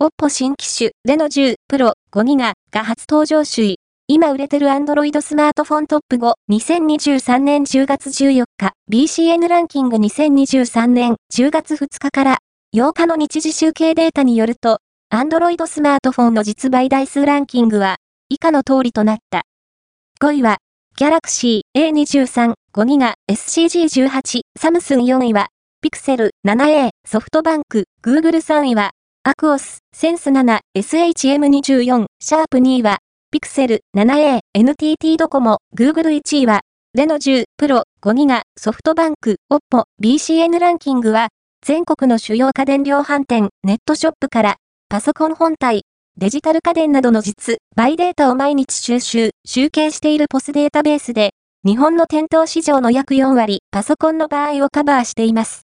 OPPO 新機種、レノ10 Pro 5ギガが初登場首位。今売れてる Android スマートフォントップ5、2023年10月14日、BCN ランキング2023年10月2日から8日の日時集計データによると、Android スマートフォンの実売台数ランキングは以下の通りとなった。5位は、Galaxy A23 5ギガ SCG18 サムスン4位は、Pixel 7a ソフトバンク Google 3位は、アクオスセンス7 SHM24 シャープ2位は、Pixel 7a NTT ドコモ Google 1位は、レノ10 Pro 5ギガソフトバンク OPPO BCN ランキングは、全国の主要家電量販店ネットショップから、パソコン本体、デジタル家電などの実、売データを毎日収集、集計しているポスデータベースで、日本の店頭市場の約4割、パソコンの場合をカバーしています。